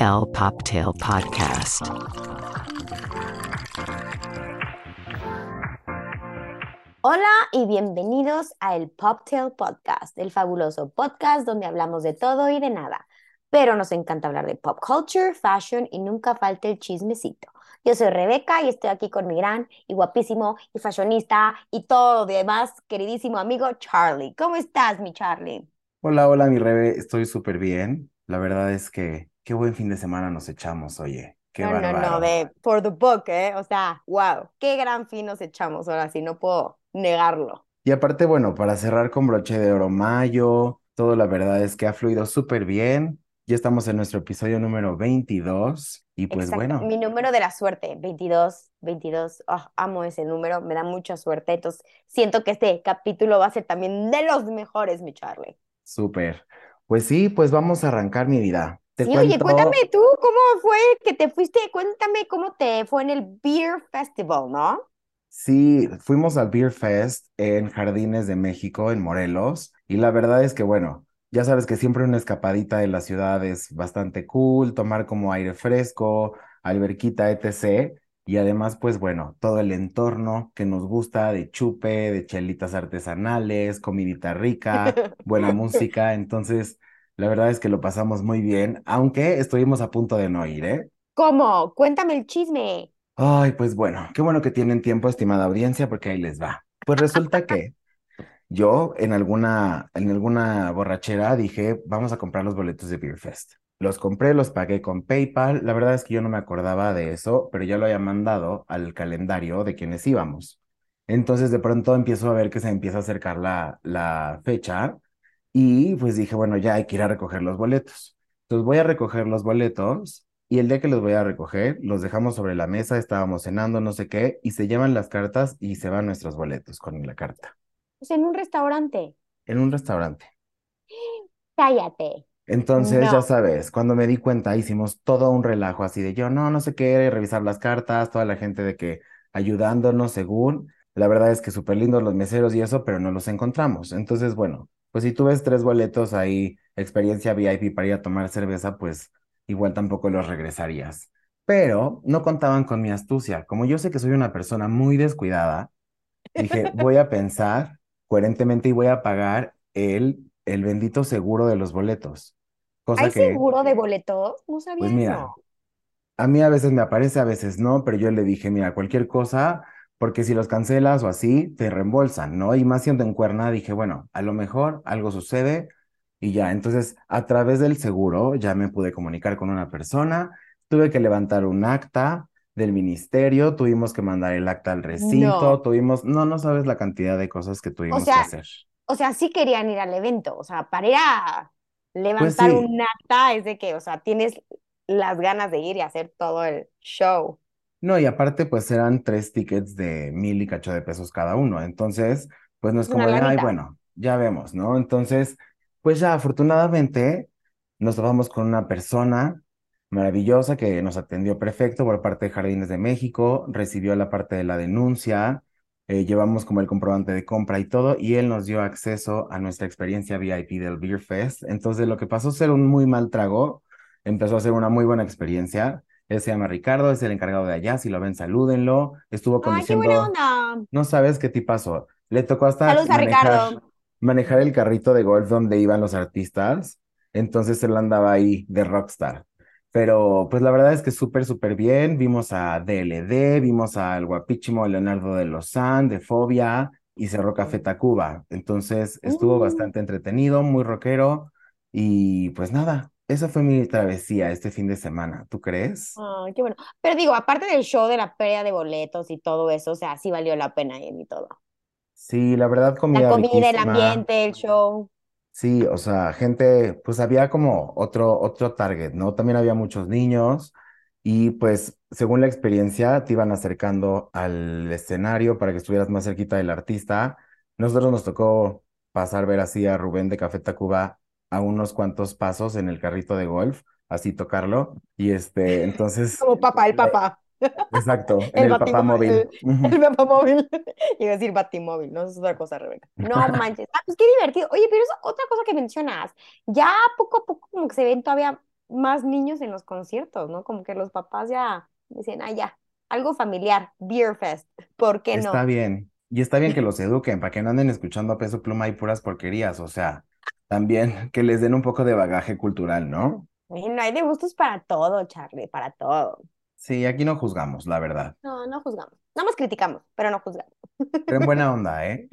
El Poptail Podcast. Hola y bienvenidos a el Poptail Podcast, el fabuloso podcast donde hablamos de todo y de nada. Pero nos encanta hablar de pop culture, fashion y nunca falta el chismecito. Yo soy Rebeca y estoy aquí con mi gran y guapísimo y fashionista y todo lo demás queridísimo amigo Charlie. ¿Cómo estás, mi Charlie? Hola, hola, mi Rebe, estoy súper bien. La verdad es que qué buen fin de semana nos echamos, oye. Qué no, no, no, de for the book, ¿eh? O sea, wow, qué gran fin nos echamos ahora sí, no puedo negarlo. Y aparte, bueno, para cerrar con broche de oro mayo, todo la verdad es que ha fluido súper bien. Ya estamos en nuestro episodio número 22 y pues Exacto, bueno, Mi número de la suerte, 22, 22, ah, amo ese número, me da mucha suerte, entonces siento que este capítulo va a ser también de los mejores, mi Charlie. súper. Pues sí, pues vamos a arrancar mi vida. Te Sí, oye, cuéntame tú cómo fue que te fuiste, cuéntame cómo te fue en el Beer Festival, ¿no? sí, fuimos al Beer Fest en Jardines de México, en Morelos, y la verdad es que bueno, ya sabes que siempre una escapadita de la ciudad es bastante cool, tomar como aire fresco, alberquita, etc. Y además, pues bueno, todo el entorno que nos gusta de chupe, de chelitas artesanales, comidita rica, buena música. Entonces, la verdad es que lo pasamos muy bien, aunque estuvimos a punto de no ir, ¿eh? ¿Cómo? Cuéntame el chisme. Ay, pues bueno, qué bueno que tienen tiempo, estimada audiencia, porque ahí les va. Pues resulta que yo en alguna, en alguna borrachera dije, vamos a comprar los boletos de Beer Fest. Los compré, los pagué con PayPal. La verdad es que yo no me acordaba de eso, pero ya lo había mandado al calendario de quienes íbamos. Entonces de pronto empiezo a ver que se empieza a acercar la, la fecha y pues dije, bueno, ya hay que ir a recoger los boletos. Entonces voy a recoger los boletos y el día que los voy a recoger, los dejamos sobre la mesa, estábamos cenando, no sé qué, y se llevan las cartas y se van nuestros boletos con la carta sea, en un restaurante. en un restaurante. Cállate. Entonces, ya sabes, cuando me di cuenta, hicimos todo un relajo así de yo, no, no sé qué, revisar las cartas, toda la gente de que ayudándonos según. La verdad es que súper lindos los meseros y eso, pero no los encontramos. Entonces, bueno, pues si tú ves tres boletos ahí, experiencia VIP para ir a tomar cerveza, pues igual tampoco los regresarías. Pero no contaban con mi astucia. Como yo sé que soy una persona muy descuidada, dije, voy a pensar coherentemente y voy a pagar el, el bendito seguro de los boletos. Cosa ¿Hay que, seguro de boletos? No sabía pues mira, eso. a mí a veces me aparece, a veces no, pero yo le dije, mira, cualquier cosa, porque si los cancelas o así, te reembolsan, ¿no? Y más siendo en Cuerna, dije, bueno, a lo mejor algo sucede y ya. Entonces, a través del seguro, ya me pude comunicar con una persona, tuve que levantar un acta del ministerio, tuvimos que mandar el acta al recinto, No. tuvimos, no, no sabes la cantidad de cosas que tuvimos que sea, hacer. O sea, sí querían ir al evento, o sea, para ir a Pues levantar sí. un acta es de que, o sea, tienes las ganas de ir y hacer todo el show. No, y aparte, pues eran tres tickets de mil y cacho de pesos cada uno. Entonces, pues no es como de, ay, bueno, ya vemos, ¿no? Entonces, pues ya afortunadamente nos topamos con una persona maravillosa que nos atendió perfecto por parte de Jardines de México, recibió la parte de la denuncia, eh, llevamos como el comprobante de compra y todo, y él nos dio acceso a nuestra experiencia VIP del Beer Fest. Entonces, lo que pasó a ser un muy mal trago, empezó a ser una muy buena experiencia. Él se llama Ricardo, es el encargado de allá. Si lo ven, salúdenlo. Estuvo Ay, qué buena conduciendo. onda. No sabes qué tipazo. Le tocó hasta Saludos a manejar, Ricardo. manejar el carrito de golf donde iban los artistas. Entonces él andaba ahí de rockstar. Pero pues la verdad es que súper, súper bien. Vimos a DLD, vimos al guapísimo Leonardo de Lozán, de Fobia, y cerró Café Tacuba. Entonces estuvo Mm. bastante entretenido, muy rockero. Y pues nada, esa fue mi travesía este fin de semana. ¿Tú crees? Ay, qué bueno. Pero digo, aparte del show de la pérdida de boletos y todo eso, o sea, sí valió la pena ir y todo. Sí, la verdad, La comida comida, el riquísima. ambiente, el show. Sí, o sea, gente, pues había como otro, otro target, ¿no? También había muchos niños y pues según la experiencia te iban acercando al escenario para que estuvieras más cerquita del artista. Nosotros nos tocó pasar ver así a Rubén de Café Tacuba a unos cuantos pasos en el carrito de golf, así tocarlo y este, entonces, Como papá, el papá. exacto, El el papamóvil. batimóvil. Ujú. El papamóvil. Iba a decir batimóvil, no es otra cosa, Rebeca. No manches. Ah, pues qué divertido. Oye, pero es otra cosa que mencionas. Ya poco a poco como que se ven todavía más niños en los conciertos, ¿no? Como que los papás ya dicen, ah, ya, algo familiar, Beer Fest, ¿por qué no? Está bien. Y está bien que los eduquen para que no anden escuchando a peso pluma y puras porquerías. O sea, también que les den un poco de bagaje cultural, ¿no? No hay de gustos para todo, Charlie, para todo. Sí, aquí no juzgamos, la verdad. No, no juzgamos. Nada más criticamos, pero no juzgamos. Pero en buena onda, ¿eh?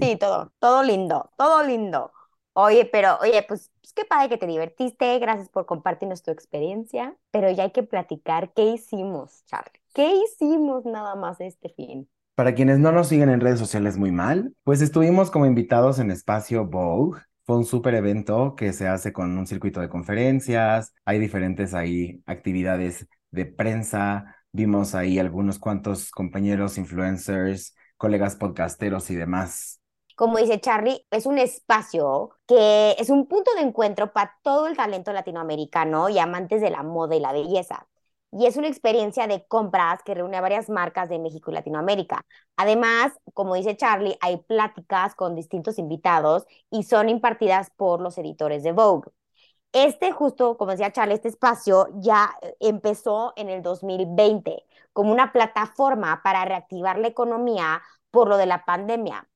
Sí, todo, todo lindo, todo lindo. Oye, pero, oye, pues, pues, qué padre que te divertiste, gracias por compartirnos tu experiencia, pero ya hay que platicar qué hicimos, Charlie. ¿Qué hicimos nada más este fin? Para quienes no nos siguen en redes sociales muy mal, pues estuvimos como invitados en Espacio Vogue. Fue un súper evento que se hace con un circuito de conferencias, hay diferentes ahí actividades de prensa, vimos ahí algunos cuantos compañeros influencers, colegas podcasteros y demás como dice Charlie, es un espacio que es un punto de encuentro para todo el talento latinoamericano y amantes de la moda y la belleza. Y es una experiencia de compras que reúne a varias marcas de México y Latinoamérica. Además, como dice Charlie, hay pláticas con distintos invitados y son impartidas por los editores de Vogue. Este, justo como decía Charlie, este espacio ya empezó en el 2020 como una plataforma para reactivar la economía por lo de la pandemia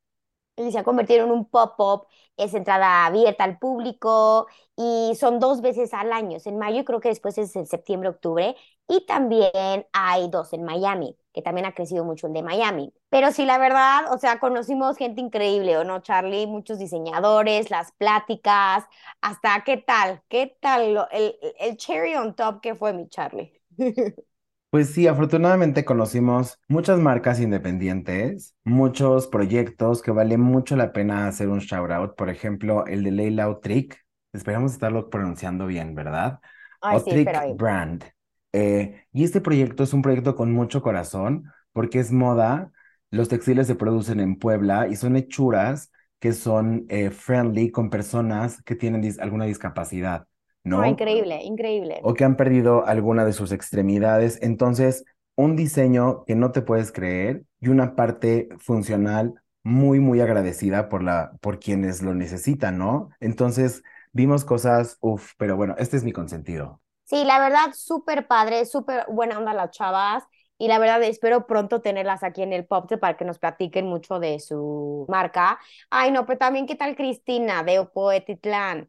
y se ha convertido en un pop-up, es entrada abierta al público y son dos veces al año, en mayo y creo que después es en septiembre, octubre, y también hay dos en Miami, que también ha crecido mucho el de Miami. Pero sí, la verdad, o sea, conocimos gente increíble, ¿o no, Charlie? Muchos diseñadores, las pláticas, hasta qué tal, qué tal el, el cherry on top que fue mi Charlie. Pues sí, afortunadamente conocimos muchas marcas independientes, muchos proyectos que vale mucho la pena hacer un shout out. Por ejemplo, el de Leila Trick. Esperamos estarlo pronunciando bien, ¿verdad? Ay, sí, Brand. Eh, y este proyecto es un proyecto con mucho corazón porque es moda. Los textiles se producen en Puebla y son hechuras que son eh, friendly con personas que tienen alguna discapacidad. ¿no? increíble, increíble. O que han perdido alguna de sus extremidades. Entonces, un diseño que no te puedes creer y una parte funcional muy, muy agradecida por, la, por quienes lo necesitan, ¿no? Entonces, vimos cosas, uff, pero bueno, este es mi consentido. Sí, la verdad, súper padre, súper buena onda las chavas. Y la verdad, espero pronto tenerlas aquí en el Pop para que nos platiquen mucho de su marca. Ay, no, pero también, ¿qué tal Cristina de Opoetitlán?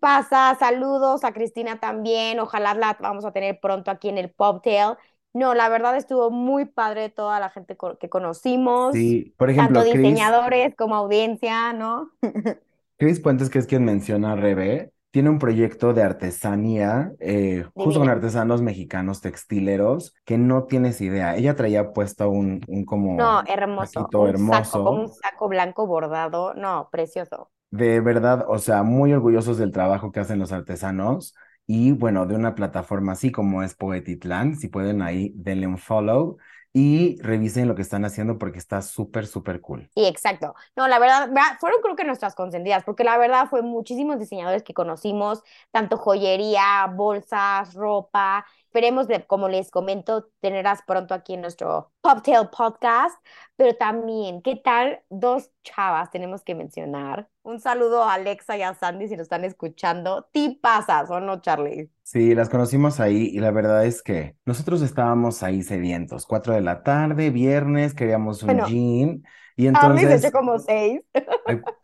pasa, saludos a Cristina también, ojalá la vamos a tener pronto aquí en el Poptail. No, la verdad estuvo muy padre toda la gente que conocimos. Sí, por ejemplo, tanto diseñadores como audiencia, ¿no? Chris Puentes, que es quien menciona a Rebe, tiene un proyecto de artesanía, eh, justo con artesanos mexicanos textileros, que no tienes idea. Ella traía puesto un, un como... No, hermoso. Un hermoso. Saco, un saco blanco bordado. No, precioso de verdad, o sea, muy orgullosos del trabajo que hacen los artesanos y bueno, de una plataforma así como es Poetitlán, si pueden ahí denle un follow y revisen lo que están haciendo porque está súper, súper cool. Sí, exacto. No, la verdad, fueron creo que nuestras consentidas, porque la verdad fue muchísimos diseñadores que conocimos, tanto joyería, bolsas, ropa, Esperemos, de, como les comento, tenerlas pronto aquí en nuestro Poptail Podcast, pero también, ¿qué tal? Dos chavas tenemos que mencionar. Un saludo a Alexa y a Sandy si nos están escuchando. Tipazas, ¿o no, Charlie? Sí, las conocimos ahí y la verdad es que nosotros estábamos ahí sedientos. Cuatro de la tarde, viernes, queríamos un jean. Y entonces. A como seis.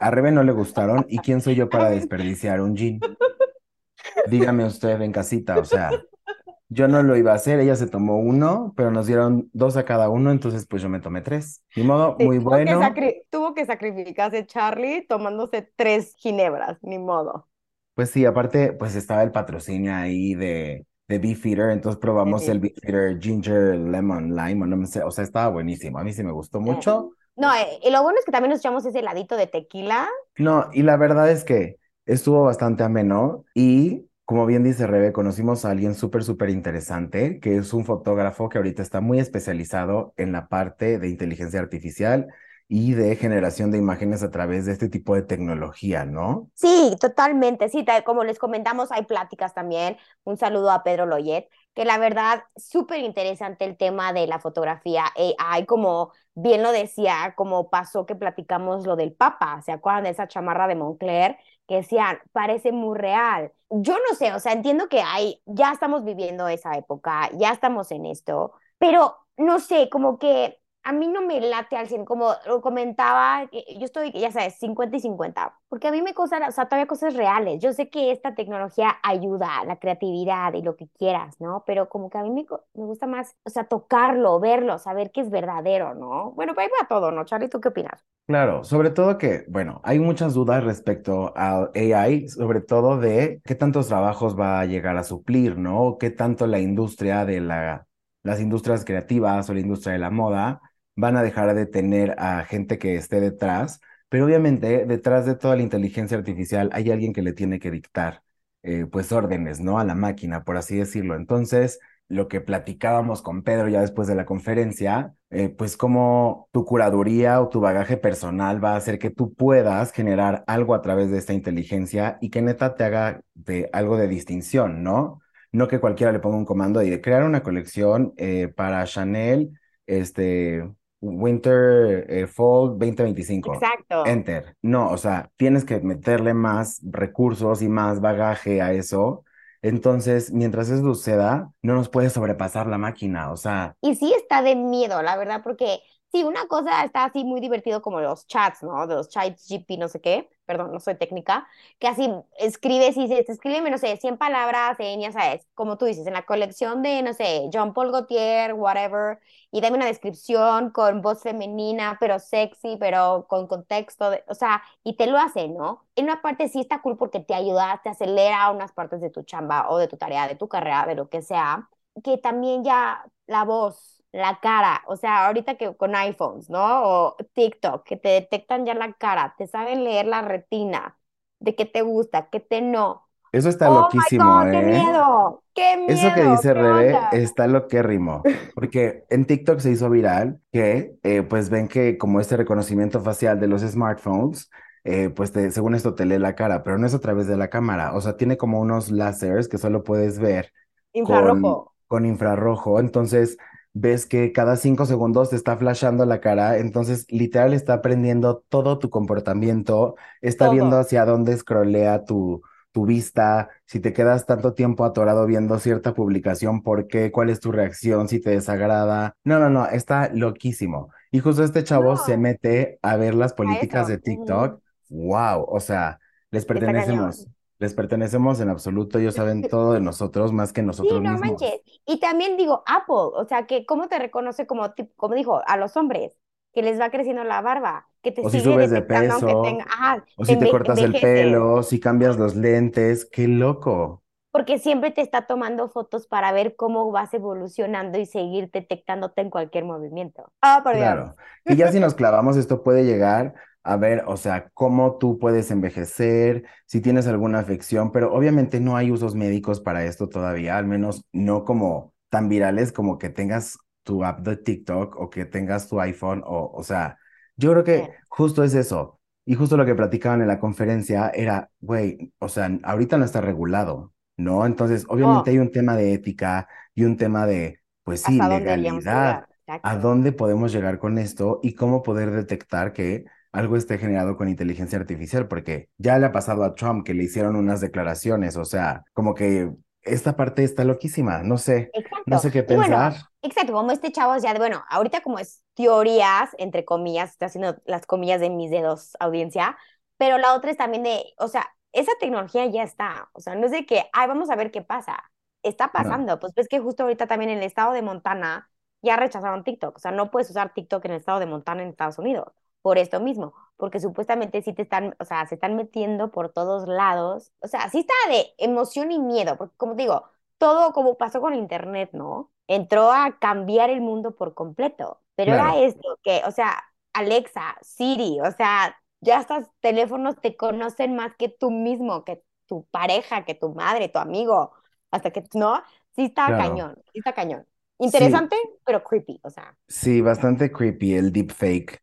A Rebe no le gustaron. ¿Y quién soy yo para desperdiciar un jean? Dígame usted en casita, o sea. Yo no lo iba a hacer, ella se tomó uno, pero nos dieron dos a cada uno, entonces pues yo me tomé tres. Ni modo, muy tuvo bueno. Que tuvo que sacrificarse Charlie tomándose tres ginebras, ni modo. Pues sí, aparte, pues estaba el patrocinio ahí de, de Beefeater, entonces probamos el Beefeater Ginger Lemon Lime, o no sé, o sea, estaba buenísimo, a mí sí me gustó mucho. No, eh, y lo bueno es que también nos echamos ese heladito de tequila. No, y la verdad es que estuvo bastante ameno y como bien dice Rebe, conocimos a alguien súper, súper interesante, que es un fotógrafo que ahorita está muy especializado en la parte de inteligencia artificial y de generación de imágenes a través de este tipo de tecnología, ¿no? Sí, totalmente. Sí, como les comentamos, hay pláticas también. Un saludo a Pedro Loyet, que la verdad, súper interesante el tema de la fotografía AI, como bien lo decía, como pasó que platicamos lo del Papa, ¿se acuerdan de esa chamarra de Moncler? Que decían, parece muy real yo no sé, o sea, entiendo que hay, ya estamos viviendo esa época, ya estamos en esto, pero no sé, como que a mí no me late al 100, como lo comentaba, yo estoy, ya sabes, 50 y 50, porque a mí me causan, o sea, todavía cosas reales. Yo sé que esta tecnología ayuda a la creatividad y lo que quieras, ¿no? Pero como que a mí me, me gusta más, o sea, tocarlo, verlo, saber que es verdadero, ¿no? Bueno, pues ahí va todo, ¿no, Charlie? ¿Tú qué opinas? Claro, sobre todo que, bueno, hay muchas dudas respecto al AI, sobre todo de qué tantos trabajos va a llegar a suplir, ¿no? ¿Qué tanto la industria de la, las industrias creativas o la industria de la moda van a dejar de tener a gente que esté detrás, pero obviamente detrás de toda la inteligencia artificial hay alguien que le tiene que dictar, eh, pues, órdenes, ¿no? A la máquina, por así decirlo. Entonces, lo que platicábamos con Pedro ya después de la conferencia, eh, pues como tu curaduría o tu bagaje personal va a hacer que tú puedas generar algo a través de esta inteligencia y que neta te haga de algo de distinción, ¿no? No que cualquiera le ponga un comando y de crear una colección eh, para Chanel, este, Winter eh, Fall 2025. Exacto. Enter. No, o sea, tienes que meterle más recursos y más bagaje a eso. Entonces, mientras eso suceda, no nos puede sobrepasar la máquina, o sea. Y sí está de miedo, la verdad, porque sí, una cosa está así muy divertido como los chats, ¿no? De los chats GP, no sé qué, perdón, no soy técnica, que así escribes y dices, escríbeme, no sé, 100 palabras en, ya sabes, como tú dices, en la colección de, no sé, John Paul Gaultier, whatever, y dame una descripción con voz femenina, pero sexy, pero con contexto, o sea, y te lo hace, ¿no? En una parte sí está cool porque te ayuda, te acelera unas partes de tu chamba o de tu tarea, de tu carrera, de lo que sea, que también ya la voz la cara, o sea, ahorita que con iPhones, ¿no? O TikTok, que te detectan ya la cara, te saben leer la retina, de qué te gusta, qué te no. Eso está oh loquísimo, my God, ¿eh? ¡Qué miedo! ¡Qué miedo! Eso que dice ¿Qué Rebe onda? está loquérrimo, porque en TikTok se hizo viral que, eh, pues ven que como este reconocimiento facial de los smartphones, eh, pues te- según esto te lee la cara, pero no es a través de la cámara, o sea, tiene como unos láseres que solo puedes ver con, Infrarrojo. con infrarrojo, entonces ves que cada cinco segundos te está flashando la cara, entonces literal está aprendiendo todo tu comportamiento, está viendo hacia dónde scrollea tu, tu vista, si te quedas tanto tiempo atorado viendo cierta publicación, por qué, cuál es tu reacción, si te desagrada. No, no, no, está loquísimo. Y justo este chavo se mete a ver las políticas de TikTok. Wow, o sea, les pertenecemos. Les pertenecemos en absoluto, ellos saben todo de nosotros más que Sí, nosotros no mismos. manches. Y también digo, Apple, o sea, que cómo te reconoce como, como dijo, a los hombres, que les va creciendo la barba, que te O si subes de peso, tenga, ajá, o si te cortas el pelo, si cambias los lentes, qué loco. porque siempre te está tomando fotos para ver cómo vas evolucionando y seguir detectándote en cualquier movimiento. Ah, por Dios. Claro, que ya si nos clavamos, esto puede llegar a ver, o sea, cómo tú puedes envejecer, si tienes alguna afección, pero obviamente no hay usos médicos para esto todavía, al menos no como tan virales como que tengas tu app de TikTok o que tengas tu iPhone, o, o sea, yo creo que justo es eso. Y justo lo que platicaban en la conferencia era, güey, o sea, ahorita no está regulado, ¿no? Entonces, obviamente No, hay un tema de ética y un tema de, pues sí, ¿hasta dónde deberíamos legalidad a dónde podemos llegar con esto y cómo poder detectar que algo esté generado con inteligencia artificial, porque ya le ha pasado a Trump que le hicieron unas declaraciones, o sea, como que esta parte está loquísima, no sé, no Exacto. sé qué Y bueno, pensar. exacto, como este chavo ya, de- bueno, ahorita como es teorías, entre comillas, estoy haciendo las comillas de mis dedos, audiencia, pero la otra es también de, o sea, esa tecnología ya está, o sea, no es de que, ay, vamos a ver qué pasa, está No, pasando, pues ves que justo ahorita también en el estado de Montana ya rechazaron TikTok, o sea, no puedes usar TikTok en el estado de Montana en Estados Unidos, por esto mismo, porque supuestamente sí te están, o sea, se están metiendo por todos lados, o sea, sí está de emoción y miedo, porque como te digo, todo como pasó con Internet, ¿no? Entró a cambiar el mundo por completo, pero era claro, esto, que, o sea, Alexa, Siri, o sea, ya estos teléfonos te conocen más que tú mismo, que tu pareja, que tu madre, tu amigo, hasta que, ¿no? Sí está claro. cañón, sí está cañón. Sí, Interesante, pero creepy, o sea. sí, bastante creepy el deepfake.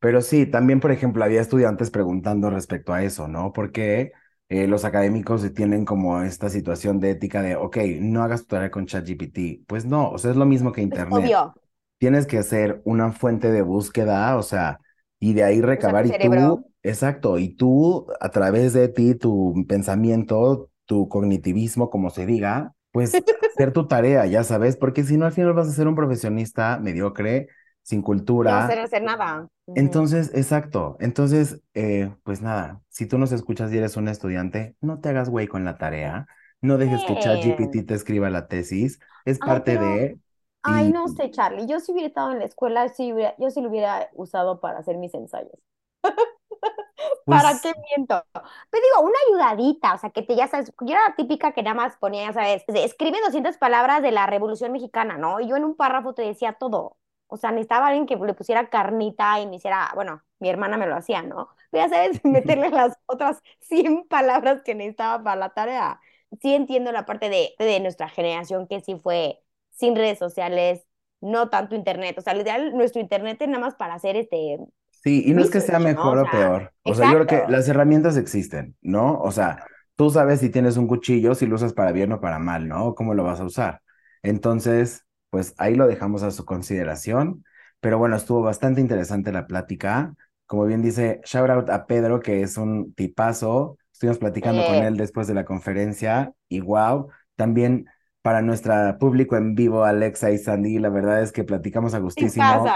Pero sí, también, por ejemplo, había estudiantes preguntando respecto a eso, ¿no? Porque eh, los académicos tienen como esta situación de ética de, ok, no hagas tu tarea con ChatGPT. Pues no, o sea, es lo mismo que Internet. obvio, Tienes que hacer una fuente de búsqueda, o sea, y de ahí recabar y tú, exacto, y tú a través de ti, tu pensamiento, tu cognitivismo, como se diga, pues hacer tu tarea, ya sabes, porque si no al final vas a ser un profesionista mediocre, sin No cultura. hacer, hacer nada. Entonces, exacto. Entonces, eh, pues nada, si tú nos escuchas y eres un estudiante, no te hagas güey con la tarea, no dejes que. ChatGPT te escriba la tesis, es Ay, parte pero- de... Ay, y- no sé, Charlie. Yo si hubiera estado en la escuela, sí hubiera- yo sí lo hubiera usado para hacer mis ensayos. ¿Para pues, qué miento? Pero digo, una ayudadita, o sea, que te ya sabes, yo era la típica que nada más ponía, ya sabes, escribe 200 palabras de la Revolución Mexicana, ¿no? Y yo en un párrafo te decía todo. O sea, necesitaba alguien que le pusiera carnita y me hiciera, bueno, mi hermana me lo hacía, ¿no? Pero ya sabes, meterle las otras 100 palabras que necesitaba para la tarea. Sí entiendo la parte de, de nuestra generación que sí fue sin redes sociales, no tanto internet. O sea, literal, nuestro internet es nada más para hacer este, Sí, y no es que sea research, ¿no? mejor O peor. O sea, yo creo que las herramientas existen, ¿no? O sea, tú sabes si tienes un cuchillo, si lo usas para bien o para mal, ¿no? ¿Cómo lo vas a usar? Entonces, pues ahí lo dejamos a su consideración. Pero bueno, estuvo bastante interesante la plática. Como bien dice, shout out a Pedro, que es un tipazo. Estuvimos platicando con él después de la conferencia y wow, también para nuestro público en vivo, Alexa y Sandy, la verdad es que platicamos a ¿Qué gustísimo.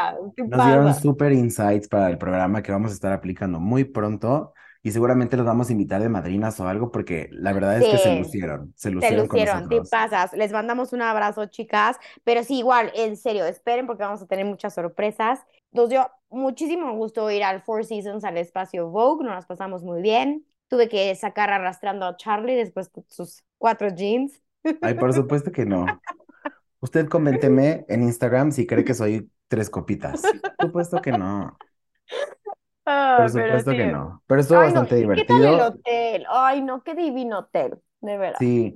Nos dieron súper insights para el programa que vamos a estar aplicando muy pronto y seguramente los vamos a invitar de madrinas o algo porque la verdad es que se Sí. lucieron, se Se lucieron con lucieron, te pasas. Les mandamos un abrazo, chicas. Pero sí, igual, en serio, esperen porque vamos a tener muchas sorpresas. Nos dio muchísimo gusto ir al Four Seasons, al espacio Vogue. Nos las pasamos muy bien. Tuve que sacar arrastrando a Charlie después de sus cuatro jeans. Ay, por supuesto que no. Usted coménteme en Instagram si cree que soy tres copitas. Por supuesto que no. Ah, Por pero supuesto sí. que no. Pero estuvo Ay, no, bastante ¿y ¿Qué tal el divertido. hotel? Ay, no, qué divino hotel, de verdad. Sí,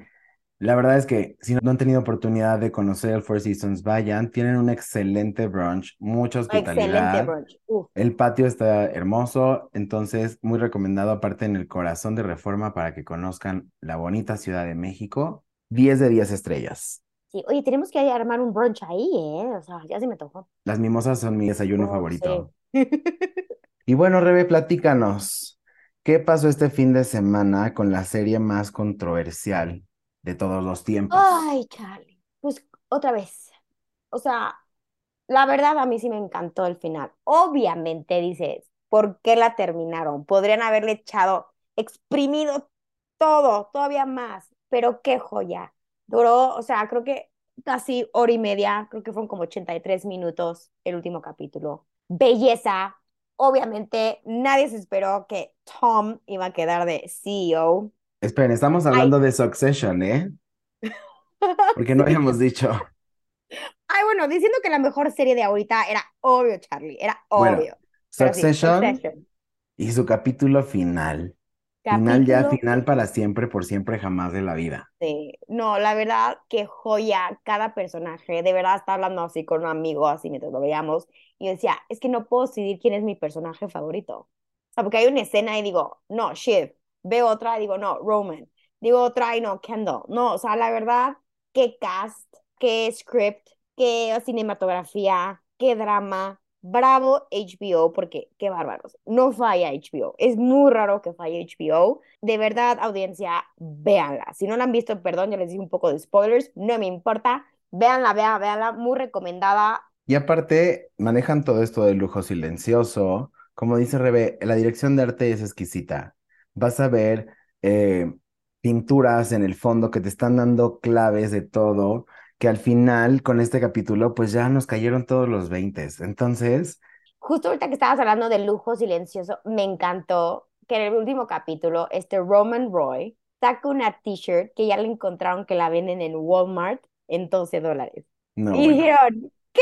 la verdad es que si no han tenido oportunidad de conocer el Four Seasons, vayan. Tienen un excelente brunch, mucha Excelente hospitalidad. brunch. Uf. El patio está hermoso, entonces muy recomendado, aparte en el corazón de Reforma, para que conozcan la bonita Ciudad de México. 10 de 10 estrellas. Sí, oye, tenemos que armar un brunch ahí, ¿eh? O sea, ya se me tocó. Las mimosas son mi desayuno Oh, favorito. sí. Y bueno, Rebe, platícanos, ¿qué pasó este fin de semana con la serie más controversial de todos los tiempos? Ay, Charlie. Pues otra vez. O sea, la verdad a mí sí me encantó el final. Obviamente dices, ¿por qué la terminaron? Podrían haberle echado, exprimido todo, todavía más. Pero qué joya. Duró, o sea, creo que casi hora y media, creo que fueron como 83 minutos el último capítulo. Belleza. Obviamente nadie se esperó que Tom iba a quedar de CEO. Esperen, estamos hablando de Succession, ¿eh? Porque no habíamos dicho. Ay, bueno, diciendo que la mejor serie de ahorita era obvio, Charlie, era Bueno, obvio. Sí, Succession. y su capítulo final. Final ya, Capítulo final para siempre, por siempre, jamás de la vida. Sí, no, la verdad, que joya cada personaje. De verdad, estaba hablando así con un amigo, así mientras lo veíamos, y yo decía, es que no puedo decidir quién es mi personaje favorito. O sea, porque hay una escena y digo, no, Shiv. Veo otra y digo, no, Roman. Digo otra y no, Kendall. No, o sea, la verdad, qué cast, qué script, qué cinematografía, qué drama. Bravo HBO, porque qué bárbaros. No falla HBO. Es muy raro que falle HBO. De verdad, audiencia, véanla. Si no la han visto, perdón, ya les di un poco de spoilers. No me importa. Véanla, véanla, véanla. Muy recomendada. Y aparte, manejan todo esto del lujo silencioso. Como dice Rebe, la dirección de arte es exquisita. Vas a ver eh, pinturas en el fondo que te están dando claves de todo, que al final, con este capítulo, pues ya nos cayeron todos los veintes. Entonces, Justo ahorita que estabas hablando del lujo silencioso, me encantó que en el último capítulo, este Roman Roy saca una t-shirt que ya le encontraron que la venden en Walmart en 12 dólares. no, Y dijeron, ¿qué?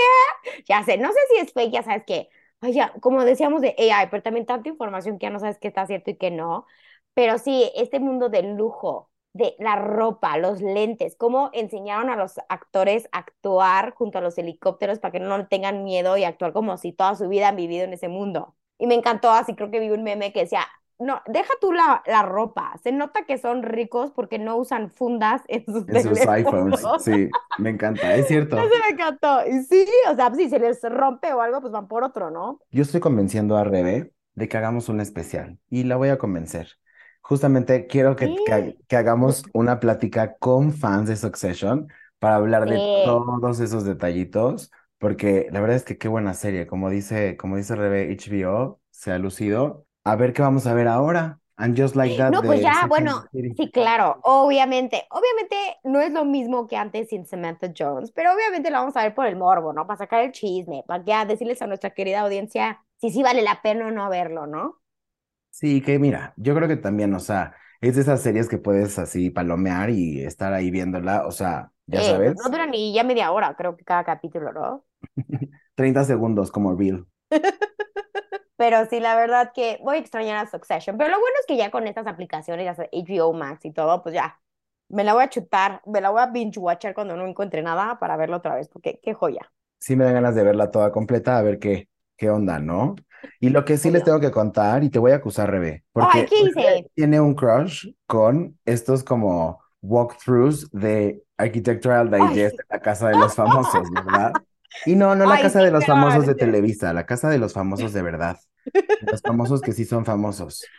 Ya sé, no sé si es fake, ya sabes que, oye, como decíamos de AI, pero también tanta información que ya no sabes qué está cierto y qué no. Pero sí, este mundo del lujo, de la ropa, los lentes, cómo enseñaron a los actores a actuar junto a los helicópteros para que no tengan miedo y actuar como si toda su vida han vivido en ese mundo. Y me encantó, así creo que vi un meme que decía, no, deja tú la, la ropa, se nota que son ricos porque no usan fundas en sus En sus iPhones, sí, me encanta, es cierto. Eso me encantó. Y sí, o sea, si se les rompe o algo, pues van por otro, ¿no? Yo estoy convenciendo a Rebe de que hagamos un especial y la voy a convencer. Justamente quiero que, que, Sí. que hagamos una plática con fans de Succession para hablar de Sí. todos esos detallitos, porque la verdad es que qué buena serie, como dice, como dice Rebe, HBO se ha lucido. A ver qué vamos a ver ahora. And Just Like That No, pues de ya, Sex bueno, sí, claro, obviamente, obviamente no es lo mismo que antes sin Samantha Jones, pero obviamente lo vamos a ver por el morbo, ¿no? Para sacar el chisme, para ya decirles a nuestra querida audiencia si sí vale la pena o no verlo, ¿no? Sí, que mira, yo creo que también, o sea, es de esas series que puedes así palomear y estar ahí viéndola, o sea, ya Eh, no, sabes, no dura ni ya media hora, creo que cada capítulo, ¿no? 30 segundos como reel. Pero sí, la verdad que voy a extrañar a Succession. Pero lo bueno es que ya con estas aplicaciones, ya sea HBO Max y todo, pues ya me la voy a chutar, me la voy a binge watchar cuando no encuentre nada para verla otra vez, porque qué joya. Sí me dan ganas de verla toda completa, a ver qué, qué onda, ¿no? Y lo que sí les tengo que contar, y te voy a acusar, Rebe, Ay, porque ¿qué hice? Tiene un crush con estos como walkthroughs de Architectural Digest, la casa de los famosos, ¿verdad? Y no, no la ay, casa sí, de los famosos de Televisa, la casa de los famosos de verdad, los famosos que sí son famosos.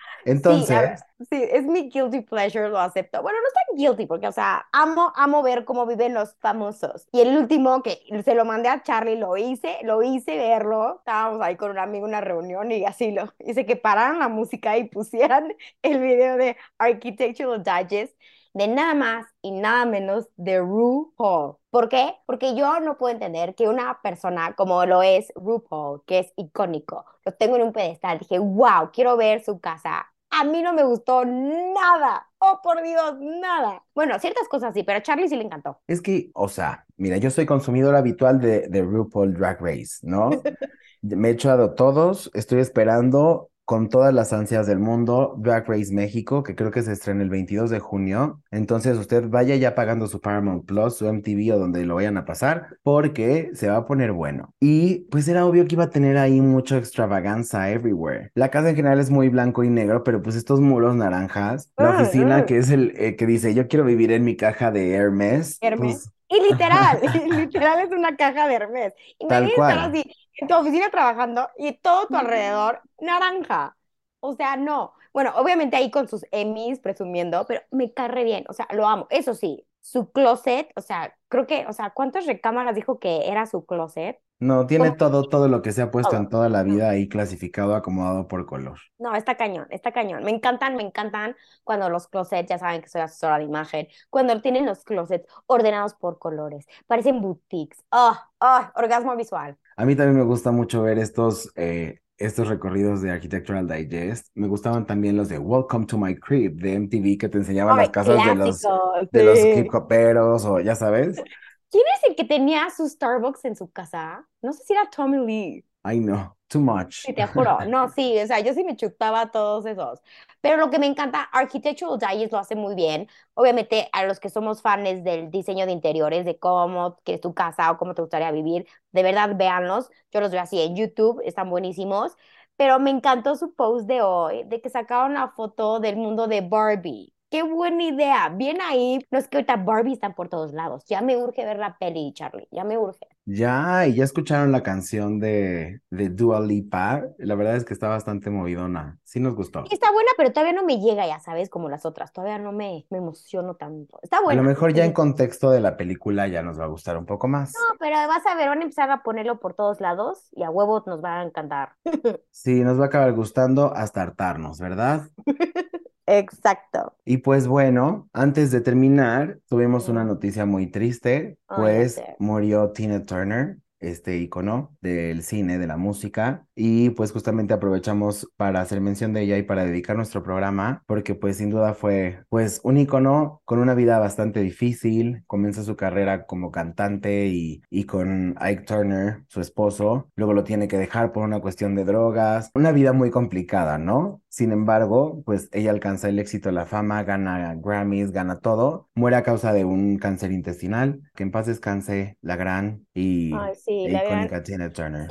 Sí, a ver, Entonces, sí, es mi guilty pleasure, lo acepto. Bueno, no es tan guilty porque, o sea, amo, amo ver cómo viven los famosos. Y el último que se lo mandé a Charlie, lo hice, lo hice verlo. Estábamos ahí con un amigo en una reunión y así lo hice que pararan la música y pusieran el video de Architectural Digest de nada más y nada menos de RuPaul. ¿Por qué? Porque yo no puedo entender que una persona como lo es RuPaul, que es icónico, lo tengo en un pedestal, dije, wow, quiero ver su casa. A mí no me gustó nada. Oh, por Dios, nada. Bueno, ciertas cosas sí, pero a Charlie sí le encantó. es que, o sea, mira, yo soy consumidor habitual de, de RuPaul Drag Race, ¿no? Me he echado todos, estoy esperando con todas las ansias del mundo Drag Race México, que creo que se estrena el 22 de junio. Entonces usted vaya ya pagando su Paramount Plus, su MTV o donde lo vayan a pasar, porque se va a poner bueno. Y pues era obvio que iba a tener ahí mucha extravaganza everywhere. La casa en general es muy blanco y negro, pero pues estos muros naranjas, la Mm, oficina mm. que es el eh, que dice yo quiero vivir en mi caja de Hermes, Hermes. pues Y literal, literal es una caja de Hermes. tal Imagínate estar cual. así en tu oficina trabajando y todo tu alrededor naranja. O sea, no. Bueno, obviamente ahí con sus Emmys presumiendo, pero me cae re bien. O sea, lo amo. Eso sí, su closet, o sea, creo que, o sea, ¿cuántas recámaras dijo que era su closet? No, tiene todo, todo lo que se ha puesto en toda la vida ahí clasificado, acomodado por color. No, está cañón, está cañón. Me encantan, me encantan cuando los closets, ya saben que soy asesora de imagen, cuando tienen los closets ordenados por colores, parecen boutiques. ¡Ah! ¡Ah! orgasmo visual. A mí también me gusta mucho ver estos, eh, estos recorridos de Architectural Digest. Me gustaban también los de Welcome to My Crib de MTV que te enseñaban las ¡Ay, casas de los, clásico! de los Sí. hip hoperos o ya sabes. ¿Quién es el que tenía su Starbucks en su casa? No sé si era Tommy Lee. Ay, no, too much. Sí, te juro. No, sí, o sea, yo sí me chutaba todos esos. Pero lo que me encanta, Architectural Digest lo hace muy bien. Obviamente, a los que somos fans del diseño de interiores, de cómo quieres tu casa o cómo te gustaría vivir, de verdad, véanlos. Yo los veo así en YouTube, están buenísimos. Pero me encantó su post de hoy, de que sacaron la foto del mundo de Barbie. ¡Qué buena idea! Bien ahí. No es que ahorita Barbie están por todos lados. Ya me urge ver la peli, Charlie. Ya me urge. Ya, y ya escucharon la canción de, de Dua Lipa. La verdad es que está bastante movidona. Sí nos gustó. Está buena, pero todavía no me llega, ya sabes, como las otras. Todavía no me, me emociono tanto. Está A lo buena. mejor ya en contexto de la película ya nos va a gustar un poco más. No, pero vas a ver, van a empezar a ponerlo por todos lados y a huevo nos va a encantar. Sí, nos va a acabar gustando hasta hartarnos, ¿verdad? Exacto. Y pues bueno, antes de terminar, tuvimos una noticia muy triste, pues murió Tina Turner, este ícono del cine, de la música, y pues justamente aprovechamos para hacer mención de ella y para dedicar nuestro programa, porque pues sin duda fue pues un ícono con una vida bastante difícil, comenzó su carrera como cantante y, y con Ike Turner, su esposo, luego lo tiene que dejar por una cuestión de drogas, una vida muy complicada, ¿no? Sin embargo, pues ella alcanza el éxito, la fama, gana Grammys, gana todo, muere a causa de un cáncer intestinal, que en paz descanse la gran y Ay, sí, e la verdad. icónica Tina Turner.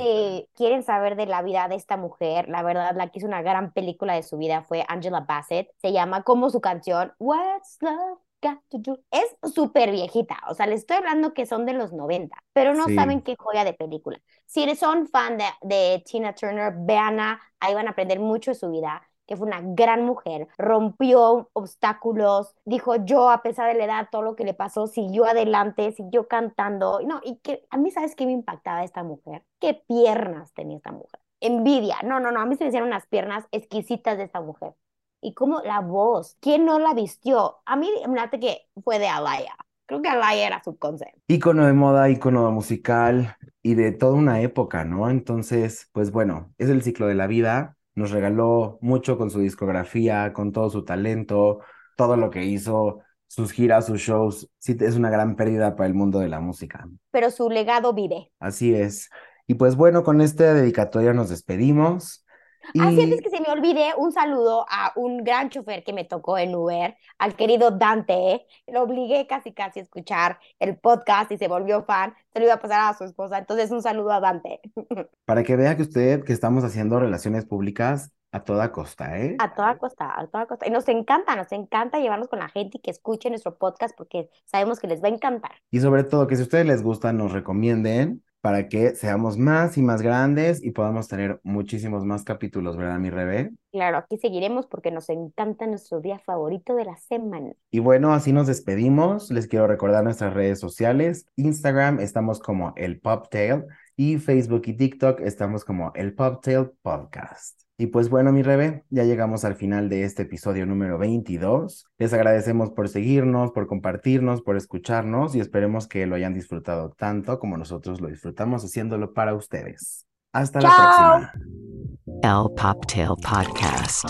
Quieren saber de la vida de esta mujer, la verdad, la que hizo una gran película de su vida fue Angela Bassett. Se llama como su canción What's Love Got to Do. Es súper viejita, o sea, les estoy hablando que son de los 90, pero no Sí. saben qué joya de película. Si eres- son fan de, de Tina Turner, véanla, ahí van a aprender mucho de su vida. Que fue una gran mujer, rompió obstáculos, dijo yo a pesar de la edad, todo lo que le pasó, siguió adelante, siguió cantando, no, y que a mí, ¿sabes qué me impactaba esta mujer? ¿Qué piernas tenía esta mujer? Envidia, no, no, no, a mí se me hicieron unas piernas exquisitas de esta mujer. Y como la voz, ¿quién no la vistió? A mí me late que fue de Alaya. Creo que Alaya era su concepto. Ícono de moda, ícono musical y de toda una época, ¿no? Entonces, pues bueno, es el ciclo de la vida. Nos regaló mucho con su discografía, con todo su talento, todo lo que hizo, sus giras, sus shows. Sí, es una gran pérdida para el mundo de la música. Pero su legado vive. Así es. Y pues bueno, con esta dedicatoria nos despedimos. Así es que se me olvide un saludo a un gran chofer que me tocó en Uber, al querido Dante. Lo obligué casi casi a escuchar el podcast y se volvió fan. Se lo iba a pasar a su esposa. Entonces, un saludo a Dante. Para que vea que usted que estamos haciendo relaciones públicas a toda costa, ¿eh? A toda costa, a toda costa. Y nos encanta, nos encanta llevarnos con la gente y que escuche nuestro podcast porque sabemos que les va a encantar. Y sobre todo que si a ustedes les gusta, nos recomienden para que seamos más y más grandes y podamos tener muchísimos más capítulos, ¿verdad, mi Rebe? Claro, aquí seguiremos porque nos encanta nuestro día favorito de la semana. Y bueno, así nos despedimos. Les quiero recordar nuestras redes sociales. Instagram estamos como el Poptail y Facebook y TikTok estamos como el Poptail Podcast. Y pues bueno, mi Rebe, ya llegamos al final de este episodio número 22. Les agradecemos por seguirnos, por compartirnos, por escucharnos y esperemos que lo hayan disfrutado tanto como nosotros lo disfrutamos haciéndolo para ustedes. Hasta la próxima. El Poptail Podcast.